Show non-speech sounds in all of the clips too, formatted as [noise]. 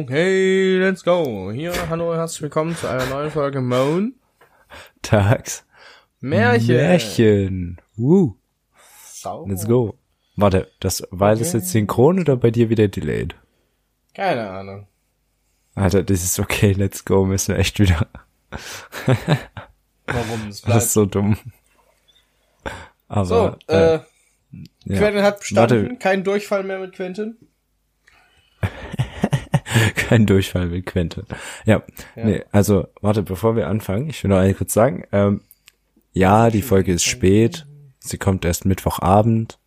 Okay, let's go. Hier, hallo, herzlich willkommen zu einer neuen Folge Moan. Tags. Märchen. Märchen. Woo. Sau. Let's go. Warte, das, war das jetzt synchron oder bei dir wieder delayed? Keine Ahnung. Alter, das ist okay, let's go, müssen wir echt wieder. Warum Das bleibt. ist so dumm. Aber, So, äh, äh, ja. Quentin hat bestanden. Warte. Kein Durchfall mehr mit Quentin. [laughs] kein Durchfall mit Quente. Ja, Ja. nee, also, warte, bevor wir anfangen, ich will noch kurz sagen, ähm, ja, die Folge ist spät. Sie kommt erst Mittwochabend.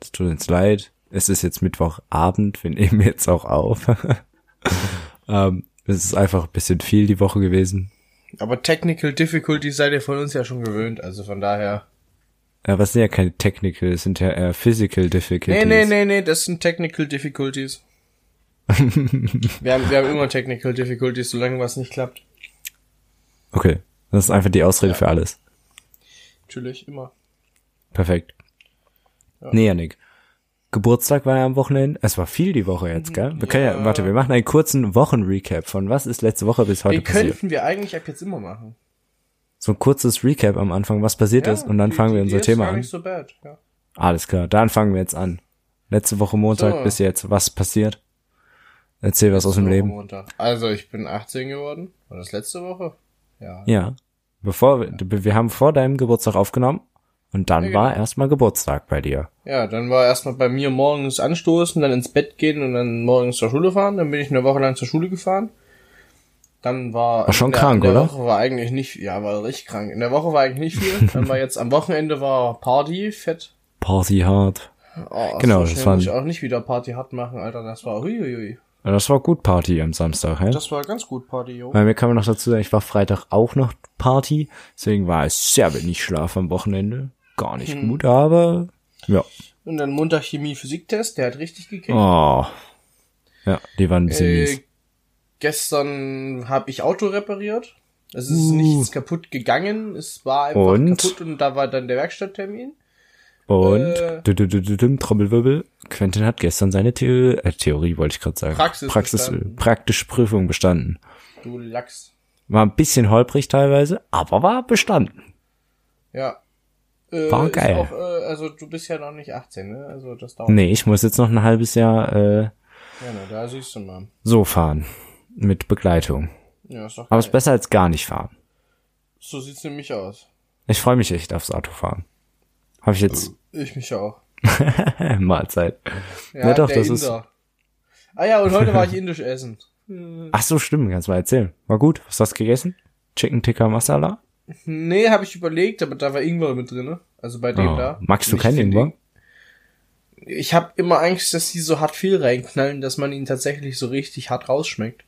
Es tut uns leid. Es ist jetzt Mittwochabend. Wir nehmen jetzt auch auf. [laughs] ähm, es ist einfach ein bisschen viel die Woche gewesen. Aber Technical Difficulties seid ihr von uns ja schon gewöhnt, also von daher. Aber es sind ja keine Technical, es sind ja eher Physical Difficulties. Nee, nee, nee, nee, das sind Technical Difficulties. Wir, haben, wir haben immer Technical Difficulties, solange was nicht klappt. Okay, das ist einfach die Ausrede für alles. Natürlich, immer. Perfekt. Ja. Nee, Janik. Geburtstag war ja am Wochenende. Es war viel die Woche jetzt, gell? Wir können ja, Ja. warte, wir machen einen kurzen Wochenrecap von was ist letzte Woche bis heute Den passiert. könnten wir eigentlich ab jetzt immer machen. So ein kurzes Recap am Anfang, was passiert ist, und dann die- fangen wir unser Thema an. so bad, ja. Alles klar, dann fangen wir jetzt an. Letzte Woche Montag So. bis jetzt, was passiert? Erzähl was aus dem Leben. Montag. Also, ich bin 18 geworden. War das letzte Woche? Ja. Ja. Bevor wir, wir haben vor deinem Geburtstag aufgenommen und dann Ja, genau. war erstmal Geburtstag bei dir. Ja, dann war erstmal bei mir morgens anstoßen, dann ins Bett gehen und dann morgens zur Schule fahren. Dann bin ich eine Woche lang zur Schule gefahren. Dann war. War schon der, krank, in der oder? Woche war eigentlich nicht, ja, war richtig krank. In der Woche war eigentlich nicht viel. [laughs] dann war jetzt am Wochenende war Party, fett. Party hard. Oh, Genau, so das muss ich auch nicht wieder Party hart machen, Alter. Das war huiuiui. Das war gut Party am Samstag, hä? Das war ganz gut Party, jo. Bei mir kann man noch dazu sagen, ich war Freitag auch noch Party, deswegen war es sehr wenig Schlaf am Wochenende. Gar nicht Hm. gut, aber ja. Und dann Montag Chemie-Physik-Test, der hat richtig gekickt. Oh. Ja, die waren ein bisschen Äh, mies. gestern habe ich Auto repariert. Es ist Uh. nichts kaputt gegangen. Es war einfach Und? kaputt und da war dann der Werkstatttermin. Und äh, Trommelwirbel. Quentin hat gestern seine Theo äh, Theorie, wollte ich gerade sagen. Praxis Praxis bestanden. praktische Prüfung bestanden. Du Lachs. War ein bisschen holprig teilweise, aber war bestanden. Ja. Äh, War geil. Auch, äh, also du bist ja noch nicht 18, ne? Also das dauert. Nee, ich muss jetzt noch ein halbes Jahr äh, Ja, na, da siehst du mal. so fahren. Mit Begleitung. Ja, ist doch Aber es ist geil. besser als gar nicht fahren. So sieht's nämlich aus. Ich freue mich echt aufs Autofahren. Habe ich jetzt Ich mich auch. [laughs] Mahlzeit. Ja, Ja, doch, das ist- Inder. Ah ja, und heute war ich indisch essen. [laughs] Ach so, stimmt, kannst mal erzählen. War gut. Was hast du gegessen? Chicken Tikka Masala? Nee, habe ich überlegt, aber da war Ingwer mit drinne. Also bei dem Oh, da. magst du keinen Ingwer? Ich habe immer Angst, dass die so hart viel reinknallen, dass man ihn tatsächlich so richtig hart rausschmeckt.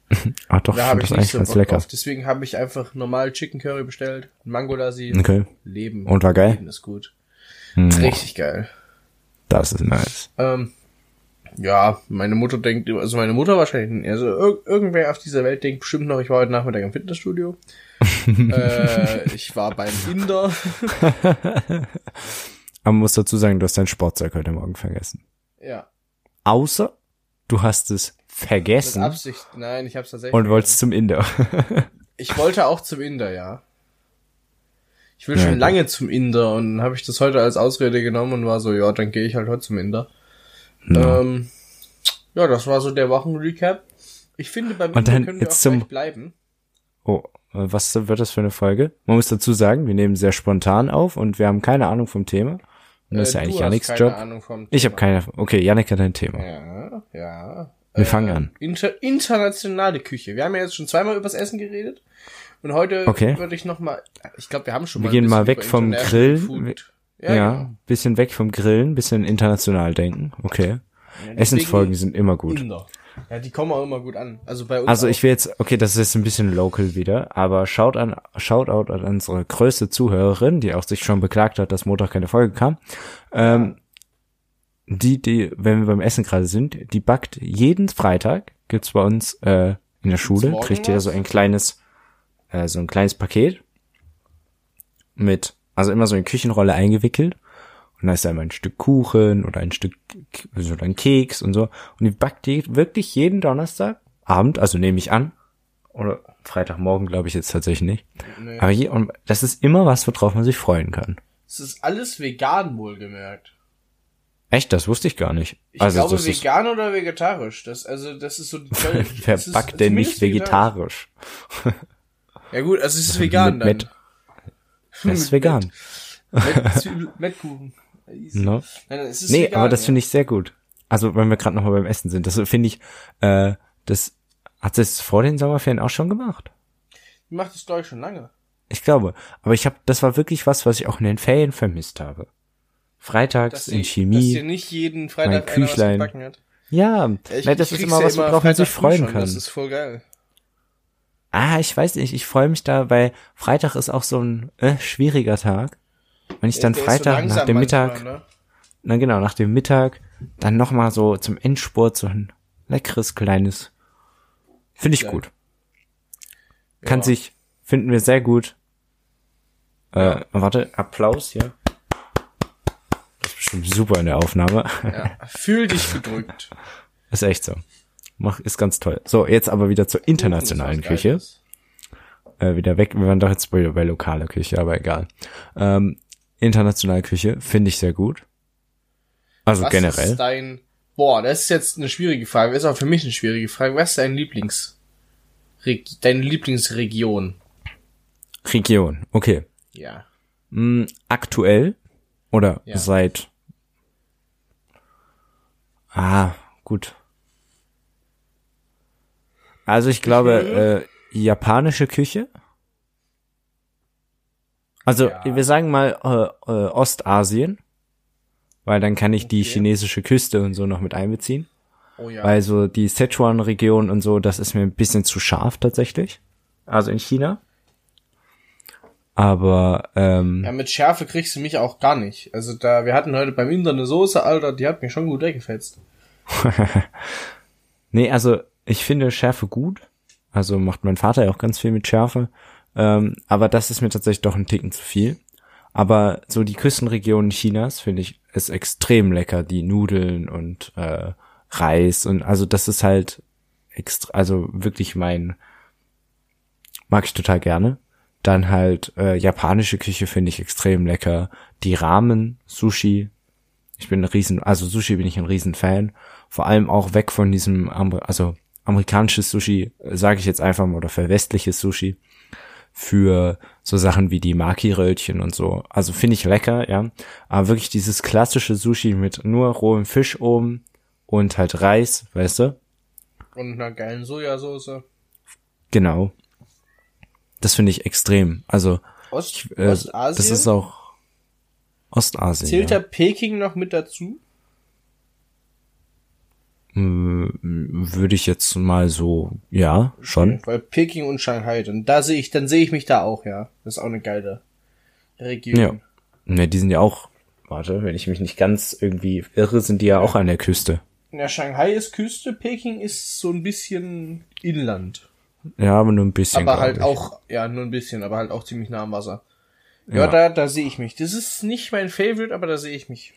Ach [laughs] doch, Da ich habe finde ich das nicht eigentlich so ganz Bock lecker. drauf. Deswegen habe ich einfach normal Chicken Curry bestellt, Mango Lassi, Okay. Leben. Und war geil? Leben ist gut. Hm, Richtig geil. Das ist nice. Ähm, ja, meine Mutter denkt, also meine Mutter wahrscheinlich, also ir irgendwer auf dieser Welt denkt bestimmt noch, ich war heute Nachmittag im Fitnessstudio. [laughs] äh, ich war beim Inder. [laughs] Aber man muss dazu sagen, du hast dein Sportzeug heute Morgen vergessen. Ja, Außer, du hast es mit vergessen Absicht. Nein, ich hab's tatsächlich. und wolltest zum Inder. [laughs] Ich wollte auch zum Inder, ja. Ich will Ja, schon lange zum Inder und habe ich das heute als Ausrede genommen und war so, ja, dann gehe ich halt heute zum Inder. Ja. Ähm, ja, das war so der Wochenrecap. Ich finde, beim Und Inder können wir auch jetzt zum- gleich bleiben. Oh, äh, was wird das für eine Folge? Man muss dazu sagen, wir nehmen sehr spontan auf und wir haben keine Ahnung vom Thema. Und das ist ja Äh, eigentlich keine Job. Ahnung vom Ich habe keine. Okay, Yannick hat ein Thema. Ja, ja. Wir fangen an. Inter internationale Küche. Wir haben ja jetzt schon zweimal übers Essen geredet. Und heute Okay. würde ich noch mal, ich glaube, wir haben schon Wir mal gehen ein mal weg vom Grillen. Food. Ja, genau. bisschen weg vom Grillen, bisschen international denken. Okay. Essensfolgen sind immer gut. Inder. Ja, die kommen auch immer gut an. Also bei uns Also ich will jetzt, okay, das ist jetzt ein bisschen local wieder, aber schaut an, Shoutout an unsere größte Zuhörerin, die auch sich schon beklagt hat, dass Montag keine Folge kam. Ähm, die, die, wenn wir beim Essen gerade sind, die backt jeden Freitag, gibt's bei uns äh, in der Schule, kriegt ihr so ein kleines, äh, so ein kleines Paket mit, also immer so in Küchenrolle eingewickelt. Und da ist da immer ein Stück Kuchen oder ein Stück, also ein Keks und so. Und die backt die wirklich jeden Donnerstag Freitagabend, also nehme ich an. Oder Freitagmorgen glaube ich jetzt tatsächlich nicht. Nee. Aber hier, und das ist immer was, worauf man sich freuen kann. Es ist alles vegan wohlgemerkt. Echt, das wusste ich gar nicht. Ich also glaube das ist, vegan oder vegetarisch. Das also das ist so [laughs] die wer backt denn nicht zumindest vegetarisch? Ja gut, also es ist vegan [laughs] Mit dann. Das ist vegan. Ne? Nein, es ist Nee, vegan, aber das ja. finde ich sehr gut. Also, wenn wir gerade nochmal beim Essen sind, das finde ich, äh, das hat es vor den Sommerferien auch schon gemacht. Ich mach das glaube ich schon lange. Ich glaube. Aber ich habe, das war wirklich was, was ich auch in den Ferien vermisst habe. Freitags Dass in sie- Chemie. Dass dir nicht jeden Freitag was Küchlein. gebacken. Ja, ich- weil das ich ist immer was, worauf man sich freuen schon, kann. Das ist voll geil. Ah, ich weiß nicht, ich freue mich da, weil Freitag ist auch so ein äh, schwieriger Tag. Wenn ich dann Der ist so Freitag nach dem manchmal, Mittag, ne? na genau, nach dem Mittag, dann nochmal so zum Endspurt so ein leckeres kleines. Finde ich gut. Kann Ja. sich, finden wir sehr gut. Äh, warte, Applaus hier. Das ist bestimmt super in der Aufnahme. Ja. Fühl dich gedrückt. [laughs] Ist echt so. Mach, ist ganz toll. So, jetzt aber wieder zur internationalen Küche. Äh, wieder weg. Wir waren doch jetzt bei, bei lokale Küche, aber egal. Ähm, internationale Küche finde ich sehr gut. Also Was generell. ist dein, boah, das ist jetzt eine schwierige Frage. Ist auch für mich eine schwierige Frage. Was ist dein Lieblings, deine Lieblingsregion? Region. Okay. Ja. Mm, aktuell oder Ja. seit. Ah, gut. Also ich glaube, äh, japanische Küche. Also Ja. wir sagen mal äh, äh, Ostasien, weil dann kann ich die Okay. chinesische Küste und so noch mit einbeziehen. Oh ja. Weil so die Sichuan-Region und so, das ist mir ein bisschen zu scharf tatsächlich. Also in China. Aber ähm, ja, mit Schärfe kriegst du mich auch gar nicht. Also da, wir hatten heute beim Inder eine Soße, Alter, die hat mich schon gut weggefetzt. [laughs] nee, also ich finde Schärfe gut. Also macht mein Vater ja auch ganz viel mit Schärfe. Ähm, aber das ist mir tatsächlich doch ein Ticken zu viel. Aber so die Küstenregionen Chinas finde ich ist extrem lecker. Die Nudeln und äh, Reis und also das ist halt extra, also wirklich mein mag ich total gerne. Dann halt äh, japanische Küche finde ich extrem lecker. Die Ramen, Sushi. Ich bin ein riesen, also Sushi bin ich ein riesen Fan. Vor allem auch weg von diesem, also amerikanisches Sushi, sage ich jetzt einfach mal, oder für westliches Sushi. Für so Sachen wie die Maki-Röllchen und so. Also finde ich lecker, ja. Aber wirklich dieses klassische Sushi mit nur rohem Fisch oben und halt Reis, weißt du? Und einer geilen Sojasauce. Genau. Das finde ich extrem. Also, Ost, äh, Ostasien? das ist auch Ostasien. Zählt ja. da Peking noch mit dazu? Würde ich jetzt mal so, ja, schon. Weil Peking und Shanghai, dann da sehe ich, dann sehe ich mich da auch, ja. Das ist auch eine geile Region. Ja. Ne, die sind ja auch, warte, wenn ich mich nicht ganz irgendwie irre, sind die ja auch an der Küste. Ja, Shanghai ist Küste, Peking ist so ein bisschen Inland. Ja, aber nur ein bisschen. aber halt ich. auch, ja, nur ein bisschen, aber halt auch ziemlich nah am Wasser. Ja, Ja. da, da sehe ich mich. Das ist nicht mein Favorite, aber da sehe ich mich.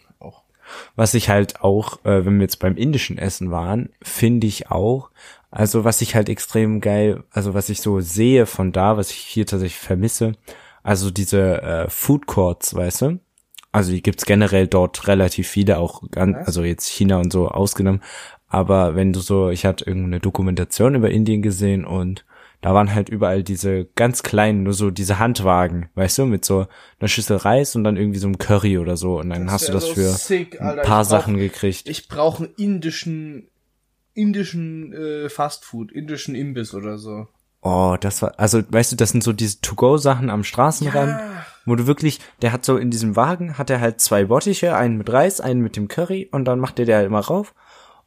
Was ich halt auch, äh, wenn wir jetzt beim indischen Essen waren, finde ich auch, also was ich halt extrem geil, also was ich so sehe von da, was ich hier tatsächlich vermisse, also diese äh, Food Courts, weißt du? Also die gibt's generell dort relativ viele, auch ganz, also jetzt China und so ausgenommen. Aber wenn du so, ich hatte irgendeine Dokumentation über Indien gesehen und da waren halt überall diese ganz kleinen, nur so diese Handwagen, weißt du, mit so einer Schüssel Reis und dann irgendwie so einem Curry oder so. Und dann hast du das so für sick, Alter. ein paar brauch- Sachen gekriegt. Ich brauche einen indischen, indischen äh, Fastfood, indischen Imbiss oder so. Oh, das war, also weißt du, das sind so diese To-Go-Sachen am Straßenrand, Ja. wo du wirklich, der hat so in diesem Wagen, hat er halt zwei Bottiche, einen mit Reis, einen mit dem Curry und dann macht der der halt immer rauf.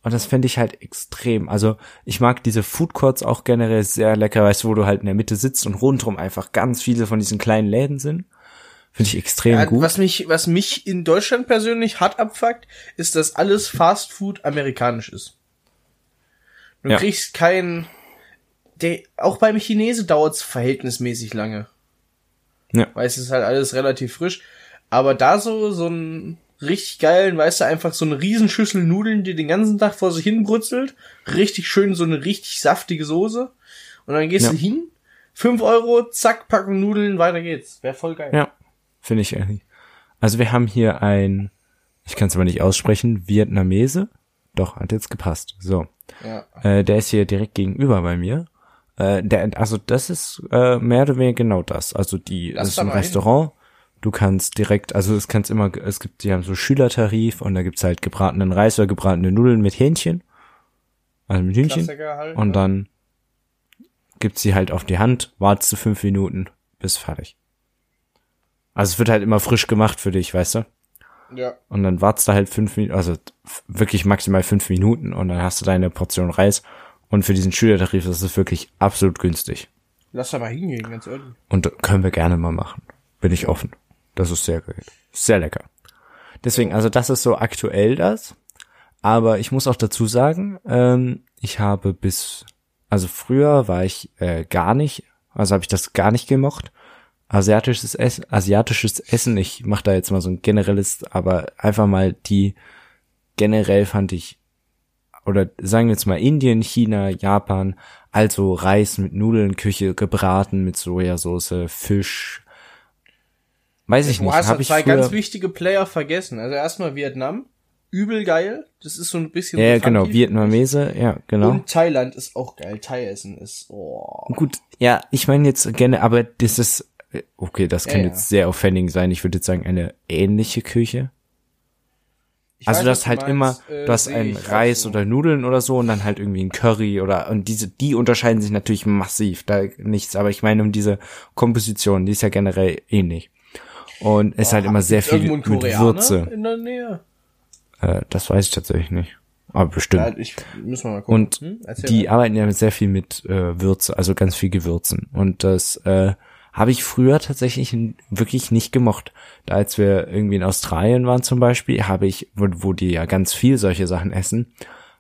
Und das fände ich halt extrem. Also ich mag diese Food Courts auch generell sehr lecker, weißt du, wo du halt in der Mitte sitzt und rundrum einfach ganz viele von diesen kleinen Läden sind. Finde ich extrem Ja, gut. was mich, was mich in Deutschland persönlich hart abfuckt, ist, dass alles Fastfood amerikanisch ist. Du Ja. kriegst kein, der, auch beim Chinesen dauert's verhältnismäßig lange. Ja. Weil es ist halt alles relativ frisch. Aber da so, so ein richtig geilen, weißt du, einfach so eine Riesenschüssel Nudeln, die den ganzen Tag vor sich hin brutzelt. Richtig schön, so eine richtig saftige Soße. Und dann gehst Ja. du hin, fünf Euro, zack, packen Nudeln, weiter geht's. Wäre voll geil. Ja, finde ich ehrlich. Also wir haben hier ein, ich kann es aber nicht aussprechen, Vietnamese. Doch, hat jetzt gepasst. So. Ja. Äh, der ist hier direkt gegenüber bei mir. Äh, der, also das ist äh, mehr oder weniger genau das. Also die, das ist ein mal hin. Du kannst direkt, also es kannst immer, es gibt, die haben so Schülertarif und da gibt's halt gebratenen Reis oder gebratene Nudeln mit Hähnchen. Also mit Hühnchen. Halt. Und dann gibt's sie halt auf die Hand, wartest du fünf Minuten, bist fertig. Also es wird halt immer frisch gemacht für dich, weißt du? Ja. Und dann wartest du halt fünf Minuten, also wirklich maximal fünf Minuten und dann hast du deine Portion Reis. Und für diesen Schülertarif ist es wirklich absolut günstig. Lass da mal hingehen, ganz ehrlich. Und können wir gerne mal machen. Bin ich offen. Das ist sehr geil. Sehr lecker. Deswegen, also das ist so aktuell das. Aber ich muss auch dazu sagen, ähm, ich habe bis, also früher war ich äh, gar nicht, also habe ich das gar nicht gemocht. Asiatisches Essen, asiatisches Essen, ich mache da jetzt mal so ein generelles, aber einfach mal die generell fand ich, oder sagen wir jetzt mal Indien, China, Japan, also Reis mit Nudeln, Küche gebraten mit Sojasauce, Fisch. Weiß ich Du nicht, hast habe halt ich zwei ganz wichtige Player vergessen. Also erstmal Vietnam. Übel geil. Das ist so ein bisschen. ja, so genau. Vietnamese, ja, genau. Und Thailand ist auch geil. Thai-Essen ist, oh. Gut, ja, ich meine jetzt gerne, aber das ist, okay, das kann Ja, ja. jetzt sehr offending sein. Ich würde jetzt sagen, eine ähnliche Küche. Ich Also weiß, du hast halt meinst. immer, Äh, du hast einen Reis so. oder Nudeln oder so und dann halt irgendwie ein Curry oder und diese, die unterscheiden sich natürlich massiv, da nichts, aber ich meine um diese Komposition, die ist ja generell ähnlich. Und ist halt immer sehr viel mit Würze. In der Nähe. Äh, das weiß ich tatsächlich nicht. Aber bestimmt. Ja, ich, müssen wir mal gucken. Und Hm? Die mal. arbeiten ja sehr viel mit äh, Würze, also ganz viel Gewürzen. Und das äh, habe ich früher tatsächlich wirklich nicht gemocht. Da als wir irgendwie in Australien waren zum Beispiel, habe ich, wo, wo die ja ganz viel solche Sachen essen,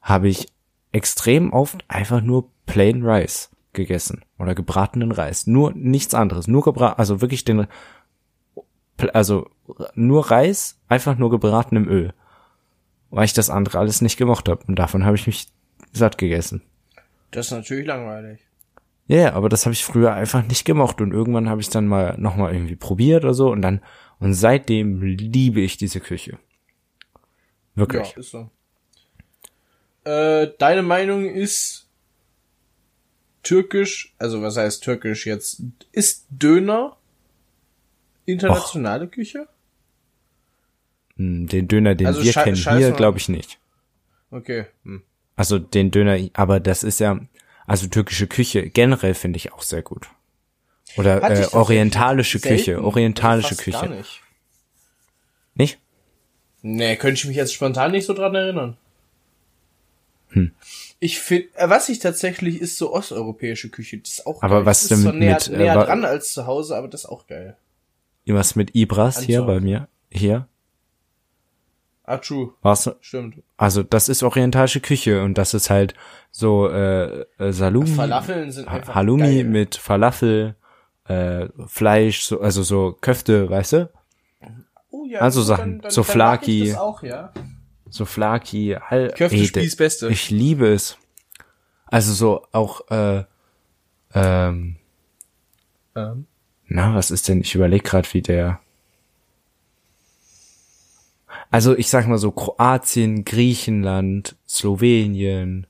habe ich extrem oft einfach nur plain Rice gegessen oder gebratenen Reis. Nur nichts anderes, nur gebrat, also wirklich den, also nur Reis, einfach nur gebraten im Öl. Weil ich das andere alles nicht gemocht habe. Und davon habe ich mich satt gegessen. Das ist natürlich langweilig. Ja, yeah, aber das habe ich früher einfach nicht gemocht und irgendwann habe ich dann mal noch mal irgendwie probiert oder so und dann und seitdem liebe ich diese Küche. Wirklich. Ja, ist so. Äh, deine Meinung ist türkisch, also was heißt türkisch jetzt? Ist Döner internationale Küche? Hm, Den Döner, den Also wir kennen hier, glaube ich nicht. Okay. Hm. Also den Döner, aber das ist ja also türkische Küche generell finde ich auch sehr gut. Oder äh, orientalische selten, Küche, orientalische fast Küche. Gar nicht. Nicht? Nee, könnte ich mich jetzt spontan nicht so dran erinnern. Hm. Ich finde, äh, was ich tatsächlich ist so osteuropäische Küche, das ist auch Aber geil. was das denn ist zwar mit- näher, mit, äh, näher wa- dran als zu Hause, aber das ist auch geil. Was mit Ibras hier Anschau. bei mir? Hier? Ah, true. War's, Stimmt. also das ist orientalische Küche und das ist halt so äh, äh, Salumi, Falafeln sind einfach Halloumi geil. mit Falafel, äh, Fleisch, so, also so Köfte, weißt du? Oh, ja, Also Sachen, so mag ich Flaki. Das auch, ja. So Flaki, all, Köftespieß Beste. Ich liebe es. Also so auch, äh, ähm, Ähm. Na, was ist denn? Ich überlege gerade, wie der. Also ich sag mal so Kroatien, Griechenland, Slowenien,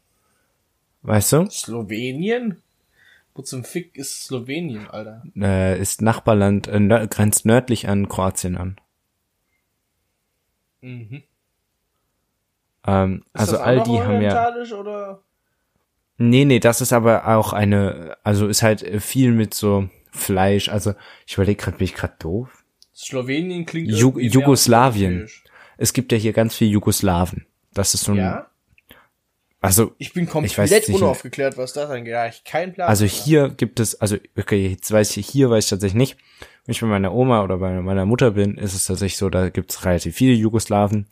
weißt du? Slowenien? Wo zum Fick ist Slowenien, Alter? Äh, ist Nachbarland, äh, nör grenzt nördlich an Kroatien an. Mhm. Ähm, Ist also all die haben ja. oder? Nee, nee, das ist aber auch eine, also ist halt viel mit so Fleisch. Also ich überlege gerade, bin ich gerade doof? Slowenien klingt Ju Jugoslawien. Es gibt ja hier ganz viel Jugoslawen. Das ist so ein, Ja? also Ich bin Ich weiß komplett nicht. unaufgeklärt, was das angeht. Ja, ich keinen Plan. Also hier gibt es, also okay, jetzt weiß ich, hier weiß ich tatsächlich nicht. Wenn ich bei meiner Oma oder bei meiner Mutter bin, ist es tatsächlich so, da gibt es relativ viele Jugoslawen.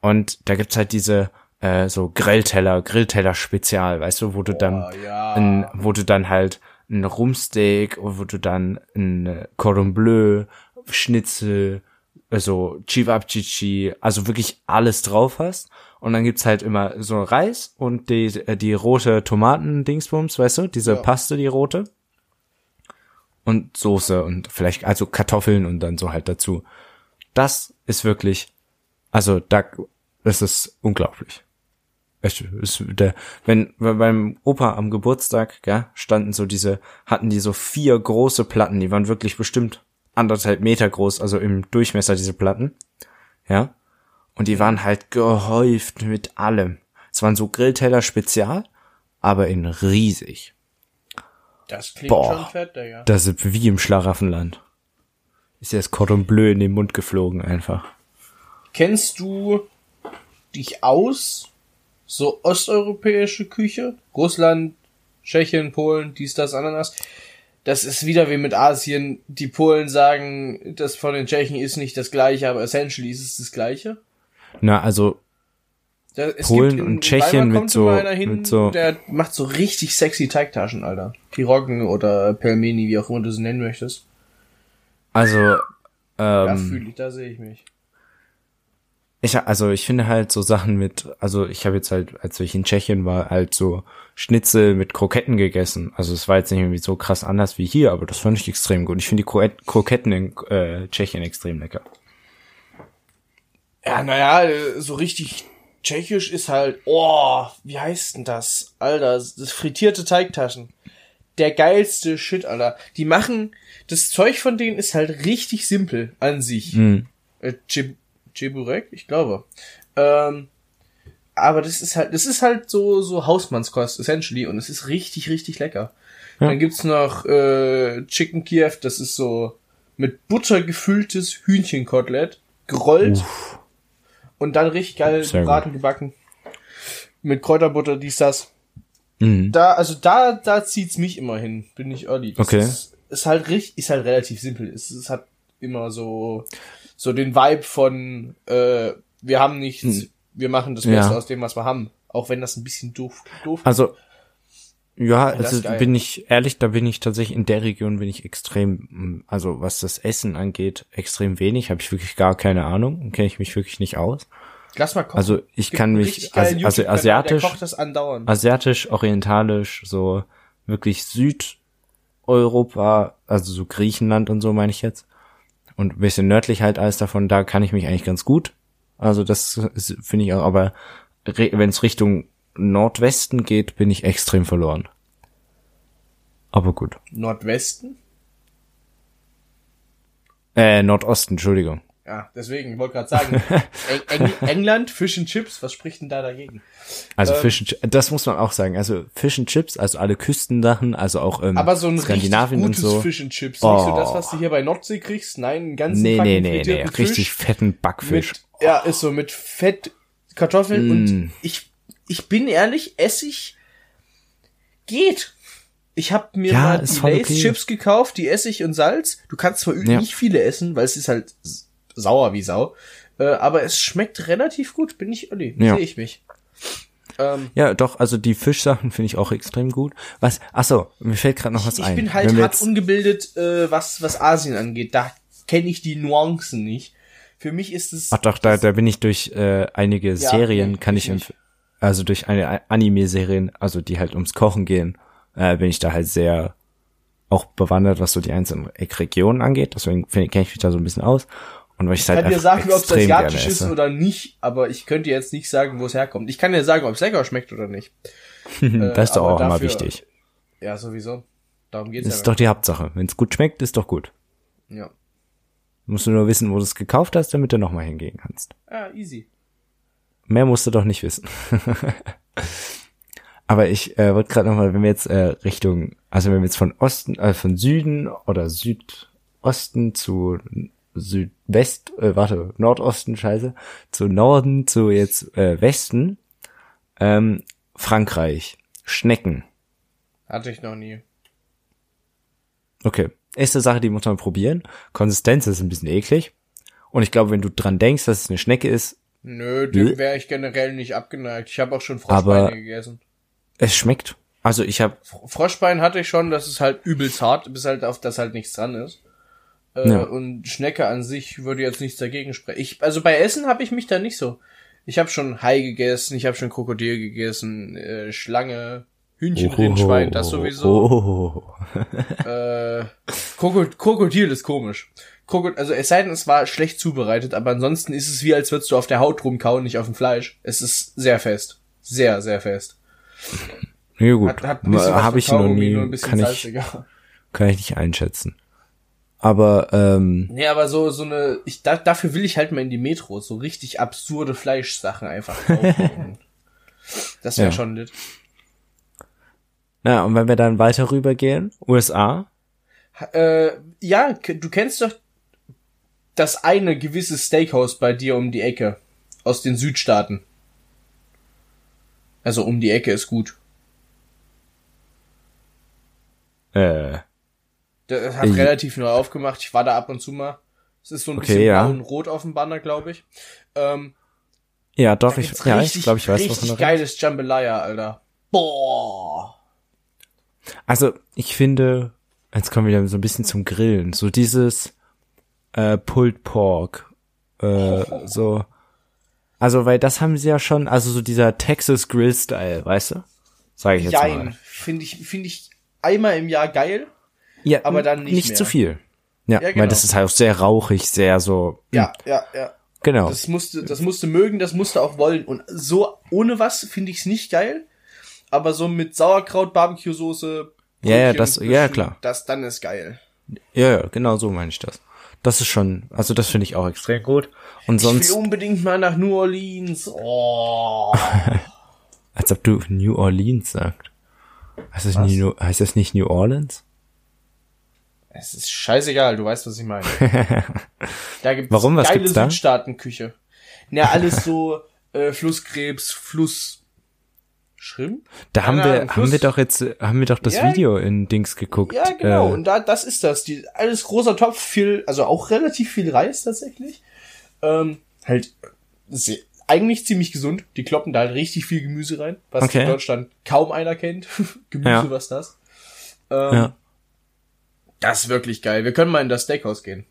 Und da gibt's halt diese äh, so Grillteller, Grillteller-Spezial, weißt du, wo du dann, ja. ein, wo du dann halt ein Rumsteak, wo du dann ein Cordon Bleu, Schnitzel, so Chivapchichi, also wirklich alles drauf hast. Und dann gibt's halt immer so Reis und die, äh, die rote Tomaten-Dingsbums, weißt du, diese Ja. Paste, die rote. Und Soße und vielleicht, also Kartoffeln und dann so halt dazu. Das ist wirklich, also da, das ist unglaublich. Echt, ist der, wenn, wenn beim Opa am Geburtstag, gell, standen so diese, hatten die so vier große Platten, die waren wirklich bestimmt anderthalb Meter groß, also im Durchmesser diese Platten, ja, und die waren halt gehäuft mit allem. Es waren so Grillteller spezial, aber in riesig. Das klingt Boah. schon fett, Digga. Das ist wie im Schlaraffenland. Ist ja das Cordon Bleu in den Mund geflogen einfach. Kennst du dich aus? So osteuropäische Küche? Russland, Tschechien, Polen, dies, das, Ananas. Das ist wieder wie mit Asien. Die Polen sagen, das von den Tschechen ist nicht das gleiche, aber essentially ist es das gleiche. Na, also, Da, Polen und Tschechien mit so- hin, mit so- der macht so richtig sexy Teigtaschen, Alter. Piroggen oder Pelmeni, wie auch immer du sie nennen möchtest. also, Da ähm, fühle ich, da sehe ich mich. Ich, also ich finde halt so Sachen mit, also ich habe jetzt halt, als ich in Tschechien war, halt so Schnitzel mit Kroketten gegessen. Also es war jetzt nicht irgendwie so krass anders wie hier, aber das fand ich extrem gut. Ich finde die Kro Kroketten in äh, Tschechien extrem lecker. Ja, naja, so richtig tschechisch ist halt, oh, wie heißt denn das? Alter, das frittierte Teigtaschen. Der geilste Shit, Alter. Die machen, das Zeug von denen ist halt richtig simpel an sich. Mhm. Äh, Chib- Cheburek, ich glaube. Ähm, aber das ist halt, das ist halt so, so Hausmannskost, essentially, und es ist richtig, richtig lecker. Ja. Dann gibt's noch, äh, Chicken Kiev, das ist so mit Butter gefülltes Hühnchenkotelett, gerollt und dann richtig geil Sehr gebraten, gebacken. Mit Kräuterbutter, dies, das. Mhm. Da, also da, da zieht's mich immer hin, bin ich early. Das Okay. Ist, ist halt richtig, ist halt relativ simpel. Es, es hat immer so, so den Vibe von, äh, wir haben nichts, wir machen das Hm. Ja. Beste aus dem, was wir haben. Auch wenn das ein bisschen doof, doof Also, ja, also bin ich ehrlich, da bin ich tatsächlich in der Region bin ich extrem, mm, also was das Essen angeht, extrem wenig. Habe ich wirklich gar keine Ahnung, kenne ich mich wirklich nicht aus. Lass mal kochen. Also ich Gibt kann mich, also, also asiatisch, asiatisch, orientalisch, so wirklich Südeuropa, also so Griechenland und so meine ich jetzt. Und ein bisschen nördlich halt alles davon, da kann ich mich eigentlich ganz gut. Also das finde ich auch, aber wenn es Richtung Nordwesten geht, bin ich extrem verloren. Aber gut. Nordwesten? Äh, Nordosten, Entschuldigung. Ja, deswegen, ich wollte gerade sagen, [laughs] Eng Eng England, Fish and Chips, was spricht denn da dagegen? Also Ähm, Fish and Chips, das muss man auch sagen. Also Fish and Chips, also alle Küstensachen, also auch ähm, Aber so ein richtig Skandinavien und gutes so. Fish and Chips. Oh. Nicht so das, was du hier bei Nordsee kriegst. Nein, einen ganzen Nee, nee, nee, nee, richtig fetten Backfisch. Mit, ja, ist so mit Fett, Kartoffeln Mm. und ich, ich bin ehrlich, Essig geht. Ich habe mir Ja, mal die Lace okay. Chips gekauft, die Essig und Salz. Du kannst zwar Ja. nicht viele essen, weil es ist halt sauer wie Sau. Äh, aber es schmeckt relativ gut, bin ich ehrlich. Ja. Sehe ich mich. Ähm, Ja, doch, also die Fischsachen finde ich auch extrem gut. Was, ach so, mir fällt gerade noch was ich ein. bin halt hart ungebildet, äh, was, was Asien angeht. Da kenne ich die Nuancen nicht. Für mich ist es. ach doch, da, da bin ich durch äh, einige Serien, nee, kann ich ich, also durch eine Anime-Serien, also die halt ums Kochen gehen, äh, bin ich da halt sehr auch bewandert, was so die einzelnen Regionen angeht. Deswegen kenne ich mich da so ein bisschen aus. Und weil ich halt kann dir sagen, ob es asiatisch ist oder nicht, aber ich könnte jetzt nicht sagen, wo es herkommt. Ich kann dir sagen, ob es lecker schmeckt oder nicht. [laughs] das ist doch aber auch immer wichtig. Ja, sowieso. Darum geht's Das ja. ist doch die Hauptsache. Wenn es gut schmeckt, ist doch gut. ja. Musst du nur wissen, wo du es gekauft hast, damit du nochmal hingehen kannst. Ah, easy. Mehr musst du doch nicht wissen. [laughs] Aber ich äh, wollte gerade nochmal, wenn wir jetzt äh, Richtung, also wenn wir jetzt von Osten, äh, von Süden oder Südosten zu Südwest, äh, warte, Nordosten, scheiße, zu Norden, zu jetzt äh, Westen, ähm, Frankreich, Schnecken. Hatte ich noch nie. Okay, erste Sache, die muss man probieren. Konsistenz ist ein bisschen eklig. Und ich glaube, wenn du dran denkst, dass es eine Schnecke ist, Nö, dem wäre ich generell nicht abgeneigt. Ich habe auch schon Aber- Froschbeine gegessen. es schmeckt. Also ich habe Fr- Froschbein hatte ich schon, das ist halt übelst hart, bis halt auf das halt nichts dran ist. Äh, Ja. Und Schnecke an sich würde jetzt nichts dagegen sprechen. Ich, also bei Essen habe ich mich da nicht so. Ich habe schon Hai gegessen, ich habe schon Krokodil gegessen, äh, Schlange, Hühnchen, Rindschwein, das sowieso. Äh, Krokod Krokodil ist komisch. Krokod also es sei denn, es war schlecht zubereitet, aber ansonsten ist es wie, als würdest du auf der Haut rumkauen, nicht auf dem Fleisch. Es ist sehr fest. Sehr, sehr fest. Ja gut, habe ich noch nie, nur ein bisschen kann ich, salziger. kann ich nicht einschätzen. Aber ähm, Nee, aber so, so eine, ich, da, dafür will ich halt mal in die Metro, so richtig absurde Fleischsachen einfach [laughs] kaufen. das wäre Ja. schon nett. na und wenn wir dann weiter rübergehen, USA, Äh, ja, du kennst doch das eine gewisse Steakhouse bei dir um die Ecke. Aus den Südstaaten. Also um die Ecke ist gut. äh, Das hat Äh, relativ neu aufgemacht. Ich war da ab und zu mal. Es ist so ein Okay, bisschen ja. rot auf dem Banner, glaube ich. Ähm, ja doch, ich, ja, ich glaube, ich weiß, richtig wovon du geiles Jambalaya, Alter. Boah. Also, ich finde, jetzt kommen wir wieder so ein bisschen zum Grillen. So dieses äh, Pulled Pork. Äh, [laughs] so. Also, weil das haben sie ja schon, also so dieser Texas Grill Style, weißt du? Sag ich jetzt Jein. mal. Finde ich, finde ich einmal im Jahr geil. Ja, aber dann nicht mehr. zu viel. Ja, Ja, genau. weil das ist halt auch sehr rauchig, sehr so. Ja, ja, ja. Genau. Das musste, das musste mögen, das musste auch wollen. Und so ohne was finde ich es nicht geil. Aber so mit Sauerkraut, Barbecue-Soße. Ja, ja, das- ja, klar. Das dann ist geil. ja, ja, genau so meine ich das. Das ist schon, also das finde ich auch extrem gut. Und Ich sonst, will unbedingt mal nach New Orleans. Oh. [laughs] als ob du New Orleans sagst. Heißt das? New, heißt das nicht New Orleans? Es ist scheißegal, du weißt, was ich meine. [laughs] Da gibt's Warum? Was geile gibt's da? Südstaatenküche. Ja, alles so [laughs] äh, Flusskrebs, Fluss Schrimp? Da haben wir, Ahnung, haben Fluss- wir doch jetzt, äh, haben wir doch das Ja. Video in Dings geguckt. Ja, genau. Äh, und da, das ist das. Die, alles großer Topf, viel, also auch relativ viel Reis tatsächlich. Ähm, halt sehr, eigentlich ziemlich gesund. Die kloppen da halt richtig viel Gemüse rein, was Okay. in Deutschland kaum einer kennt. [laughs] Gemüse, Ja. was das? Ähm, ja. Das ist wirklich geil. Wir können mal in das Steakhouse gehen.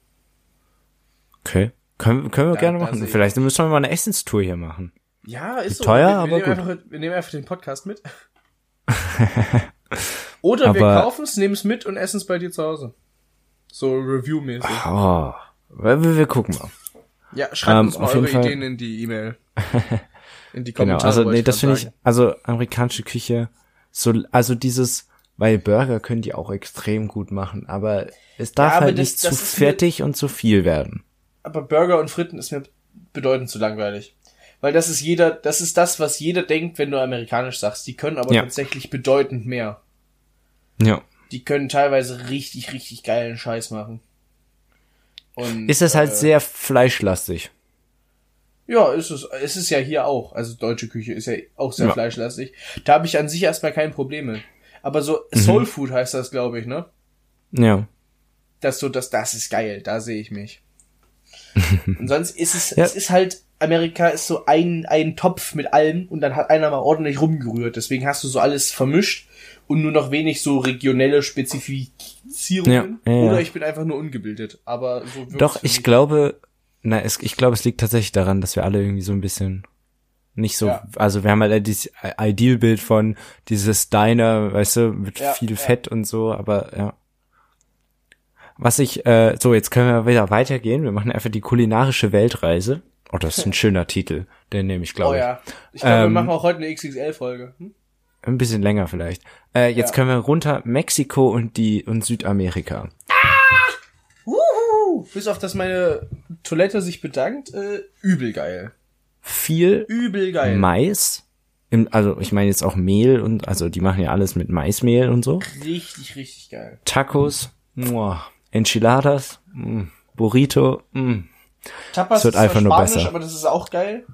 Okay. Können, können wir Da- gerne machen. sehe ich- Vielleicht müssen wir mal eine Essenstour hier machen. Ja, ist so. teuer, wir, wir aber nehmen gut. Einfach, wir nehmen einfach den Podcast mit. [laughs] Oder wir Aber- kaufen es, nehmen es mit und essen es bei dir zu Hause. So Review-mäßig. Oh. Wir, wir wir gucken mal. Ja, schreibt Ähm, uns mal auf jeden eure Fall- Ideen in die E-Mail. In die [laughs] Genau. Kommentare. Also, wollte nee, das finde ich, also, amerikanische Küche, so, also dieses, weil Burger können die auch extrem gut machen, aber es darf Ja, aber halt das- nicht zu das mir- fettig und zu viel werden. Aber Burger und Fritten ist mir bedeutend zu langweilig. Weil das ist jeder, das ist das, was jeder denkt, wenn du amerikanisch sagst. Die können aber Ja. tatsächlich bedeutend mehr. Ja. Die können teilweise richtig, richtig geilen Scheiß machen. Und, Ist es halt äh, sehr fleischlastig. Ja, ist es. Es ist ja hier auch. Also deutsche Küche ist ja auch sehr Ja. fleischlastig. Da habe ich an sich erstmal kein Problem mit. Aber so Mhm. Soul Food heißt das, glaube ich, ne? Ja. Das so, das, das ist geil. Da sehe ich mich. [laughs] und sonst ist es, Ja. es ist halt, Amerika ist so ein, ein Topf mit allem und dann hat einer mal ordentlich rumgerührt. Deswegen hast du so alles vermischt und nur noch wenig so regionelle Spezifizierungen. Ja, ja. Oder ich bin einfach nur ungebildet. Aber so Doch, ich glaube, na, es, ich glaube, es liegt tatsächlich daran, dass wir alle irgendwie so ein bisschen nicht so, Ja. also wir haben halt dieses Idealbild von dieses Diner, weißt du, mit Ja, viel. Fett und so, aber ja. Was ich, äh, so, jetzt können wir wieder weitergehen. Wir machen einfach die kulinarische Weltreise. Oh, das ist ein [laughs] schöner Titel. Den nehme ich, glaube Oh ich. ja. Ich glaube, wir Ähm, machen auch heute eine XXL-Folge. Hm? Ein bisschen länger vielleicht. Äh, jetzt Ja. können wir runter Mexiko und die und Südamerika. Wuhu! Bis auf dass meine Toilette sich bedankt, äh, übel geil. Viel Übel geil. Mais. Im, also ich meine jetzt auch Mehl und also die machen ja alles mit Maismehl und so. richtig, richtig geil. Tacos, muah. Enchiladas, mm. Burrito, mm. Tapas Es wird ist einfach nur Spanisch, besser. aber das ist auch geil.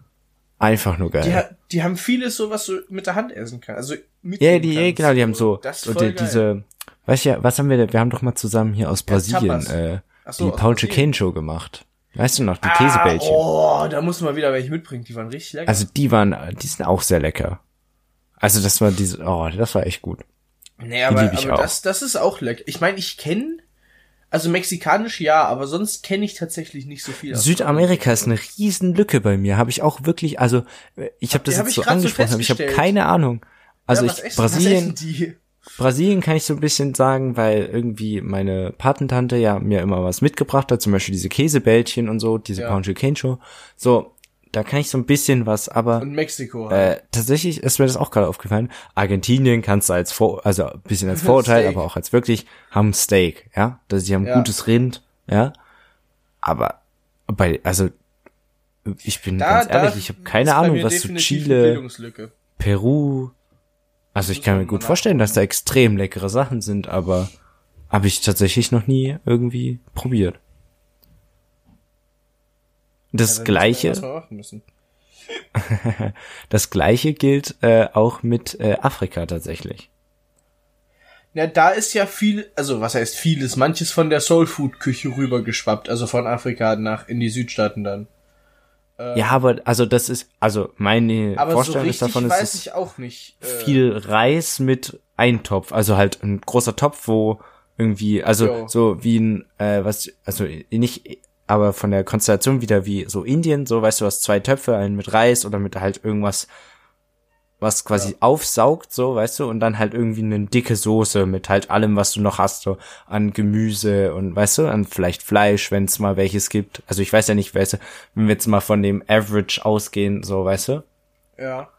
einfach nur Die, geil. ha- die haben vieles so, was du mit der Hand essen kannst. Also Ja, mitnehmen die, ja, kannst. genau, die haben so, voll die, diese, weißt du ja, was haben wir denn? Wir haben doch mal zusammen hier aus Brasilien Tapas. äh, so, die Paul. Chicane Show gemacht. Weißt du noch, die Ah, Käsebällchen. Oh, da muss man wieder welche mitbringen. Die waren richtig lecker. Also die waren, die sind auch sehr lecker. Also das war diese, oh, das war echt gut. nee, aber, aber auch. das, das ist auch lecker. Ich meine, ich kenne Also mexikanisch ja, aber sonst kenne ich tatsächlich nicht so viel. Südamerika ist eine riesen Lücke bei mir. Habe ich auch wirklich, also äh, ich habe das hab jetzt ich so grad so angesprochen, aber ich habe keine Ahnung. Also Ja, ich Brasilien? Brasilien kann ich so ein bisschen sagen, weil irgendwie meine Patentante ja mir immer was mitgebracht hat, zum Beispiel diese Käsebällchen und so, diese Ja. De Queijo. So, da kann ich so ein bisschen was, aber Und Mexiko. halt. äh, tatsächlich ist mir das auch gerade aufgefallen. Argentinien kannst du als Vor also ein bisschen als Vorurteil, aber auch als wirklich haben Steak, ja, dass sie haben Ja. gutes Rind, ja. Aber bei also ich bin Da- ganz ehrlich, ich habe keine Ahnung, was zu eine Chile. Peru. Also ich kann mir gut vorstellen, dass da extrem leckere Sachen sind, aber habe ich tatsächlich noch nie irgendwie probiert. Das Ja, gleiche, [laughs] das gleiche gilt äh, auch mit äh, Afrika tatsächlich. Ja, da ist ja viel, also was heißt vieles, manches von der Soulfood-Küche rübergeschwappt, also von Afrika nach in die Südstaaten dann. Ja, aber also das ist, also meine Aber so Vorstellung ist davon, weiß ist ich auch nicht. Äh, viel Reis mit Eintopf, also halt ein großer Topf, wo irgendwie, also Jo. so wie ein, äh, was, also nicht, aber von der Konstellation wieder wie so Indien, so weißt du, was zwei Töpfe, einen mit Reis oder mit halt irgendwas, was quasi aufsaugt, so, weißt du, und dann halt irgendwie eine dicke Soße mit halt allem, was du noch hast, so an Gemüse und weißt du, an vielleicht Fleisch, wenn es mal welches gibt. Also ich weiß ja nicht, weißt du, wenn wir jetzt mal von dem Average ausgehen, so, weißt du, Ja.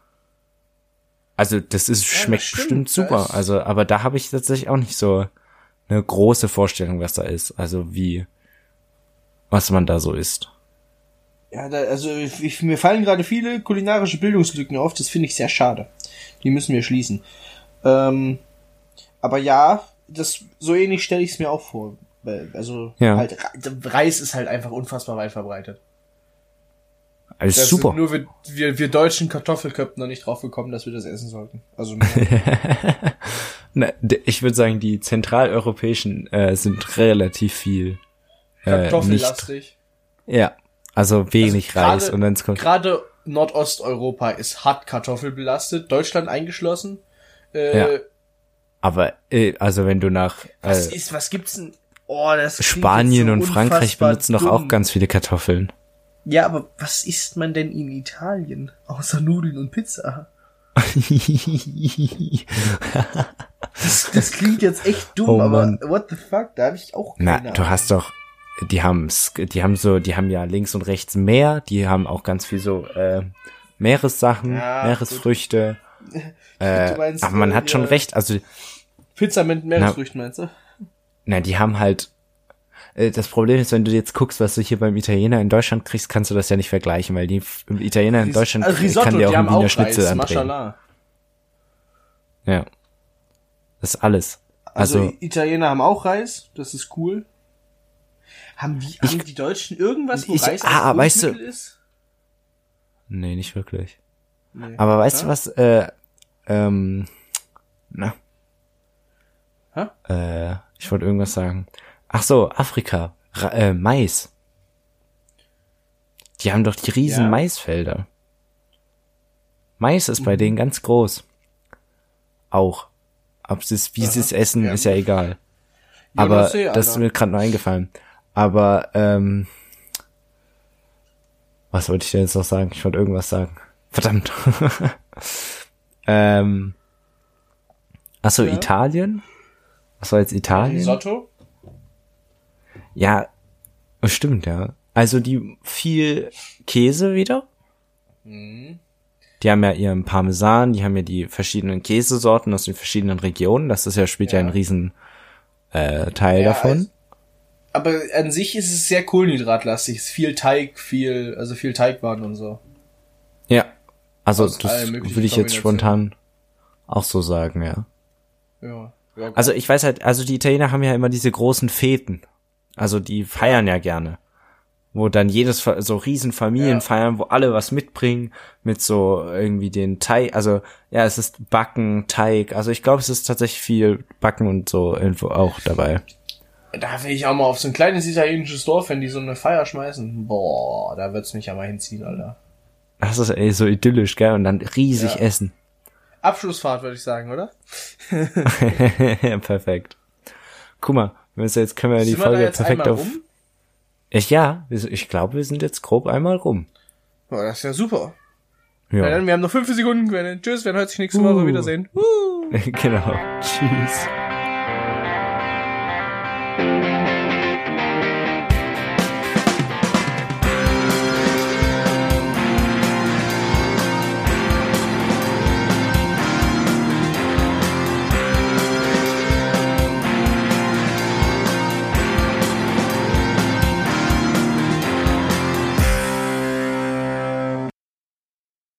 also das ist das schmeckt stimmt, bestimmt super. Also, aber da habe ich tatsächlich auch nicht so eine große Vorstellung, was da ist. Also wie was man da so isst. Ja, da, also ich, ich, mir fallen gerade viele kulinarische Bildungslücken auf, das finde ich sehr schade. Die müssen wir schließen. Ähm, aber ja, das so ähnlich stelle ich es mir auch vor. Weil, Also Ja. halt Re- Reis ist halt einfach unfassbar weit verbreitet. Alles Das super. Nur wir, wir, wir deutschen Kartoffelköpfen noch nicht drauf gekommen, dass wir das essen sollten. Also [laughs] Na, ich würde sagen, die zentraleuropäischen äh, sind relativ viel äh, nicht. kartoffellastig. Ja, also wenig Also Reis gerade- und dann kommt Gerade Nordosteuropa ist hart kartoffelbelastet, Deutschland eingeschlossen. Äh, Ja. aber äh, also wenn du nach Was äh, ist, was gibt's denn? Oh, das Spanien so und Frankreich benutzen doch auch ganz viele Kartoffeln. Ja, aber was isst man denn in Italien? Außer Nudeln und Pizza. [laughs] Das, das klingt jetzt echt dumm, Oh aber what the fuck? Da habe ich auch Na, keine du hast doch, die haben, die haben so, die haben ja links und rechts Meer, die haben auch ganz viel so äh, Meeressachen, Ja, Meeresfrüchte. [laughs] Äh, meinst, aber man äh, hat schon recht, also, Pizza mit Meeresfrüchten, meinst du? na, die haben halt. äh, Das Problem ist, wenn du jetzt guckst, was du hier beim Italiener in Deutschland kriegst, kannst du das ja nicht vergleichen, weil die Italiener in Deutschland Also Risotto, kann dir auch einen Wiener auch Schnitzel Reis, andrehen. Ja. Das ist alles. Also, Also, Italiener haben auch Reis, das ist cool. Haben die, haben die Deutschen irgendwas, wo ich- Reis ah, weißt du- ist? nee, nicht wirklich. Nee. Aber weißt du Ja? was, äh, ähm, na. Hä? Äh, ich wollte irgendwas sagen. Ach so, Afrika. Ra äh, Mais. Die haben doch die riesen Ja. Maisfelder. Mais ist bei Mhm. denen ganz groß. Auch. Ob sie es, wie sie es essen, Ja. ist ja egal. Ja, Aber das das ist mir gerade noch eingefallen. Aber, ähm, was wollte ich denn jetzt noch sagen? Ich wollte irgendwas sagen. Verdammt. [laughs] ähm, achso, Ja. Italien? Was war jetzt Italien? Risotto? Ja, stimmt, ja. Also die viel Käse wieder. Mhm. Die haben ja ihren Parmesan, die haben ja die verschiedenen Käsesorten aus den verschiedenen Regionen. Das ist ja, spielt ja, Ja. ein riesen äh, Teil Ja, davon. Aber an sich ist es sehr kohlenhydratlastig. Es ist viel Teig, viel, also viel Teigwaren und so. Ja. Also Aus das würde ich jetzt spontan auch so sagen, ja. Ja. ja Also ich weiß halt, also die Italiener haben ja immer diese großen Feten. Also die feiern ja gerne. Wo dann jedes, so riesen Familien Ja. feiern, wo alle was mitbringen, mit so irgendwie den Teig, also ja, es ist Backen, Teig, also ich glaube, es ist tatsächlich viel Backen und so irgendwo auch dabei. Da will ich auch mal auf so ein kleines italienisches Dorf, wenn die so eine Feier schmeißen. Boah, da wird's mich ja mal hinziehen, Alter. Das ist ey, so idyllisch, gell, und dann riesig Ja. essen. [laughs] Abschlussfahrt, würde ich sagen, oder? Perfekt. Guck mal, jetzt können wir die Sind wir da Folge jetzt perfekt auf. rum? Ich, ja, wir- ich glaube, wir sind jetzt grob einmal rum. Boah, das ist ja super. Ja. Ja, dann, wir haben noch fünf Sekunden. Tschüss, wir hören uns nächste Woche Uh. wiedersehen. [laughs] Uh. genau. Tschüss.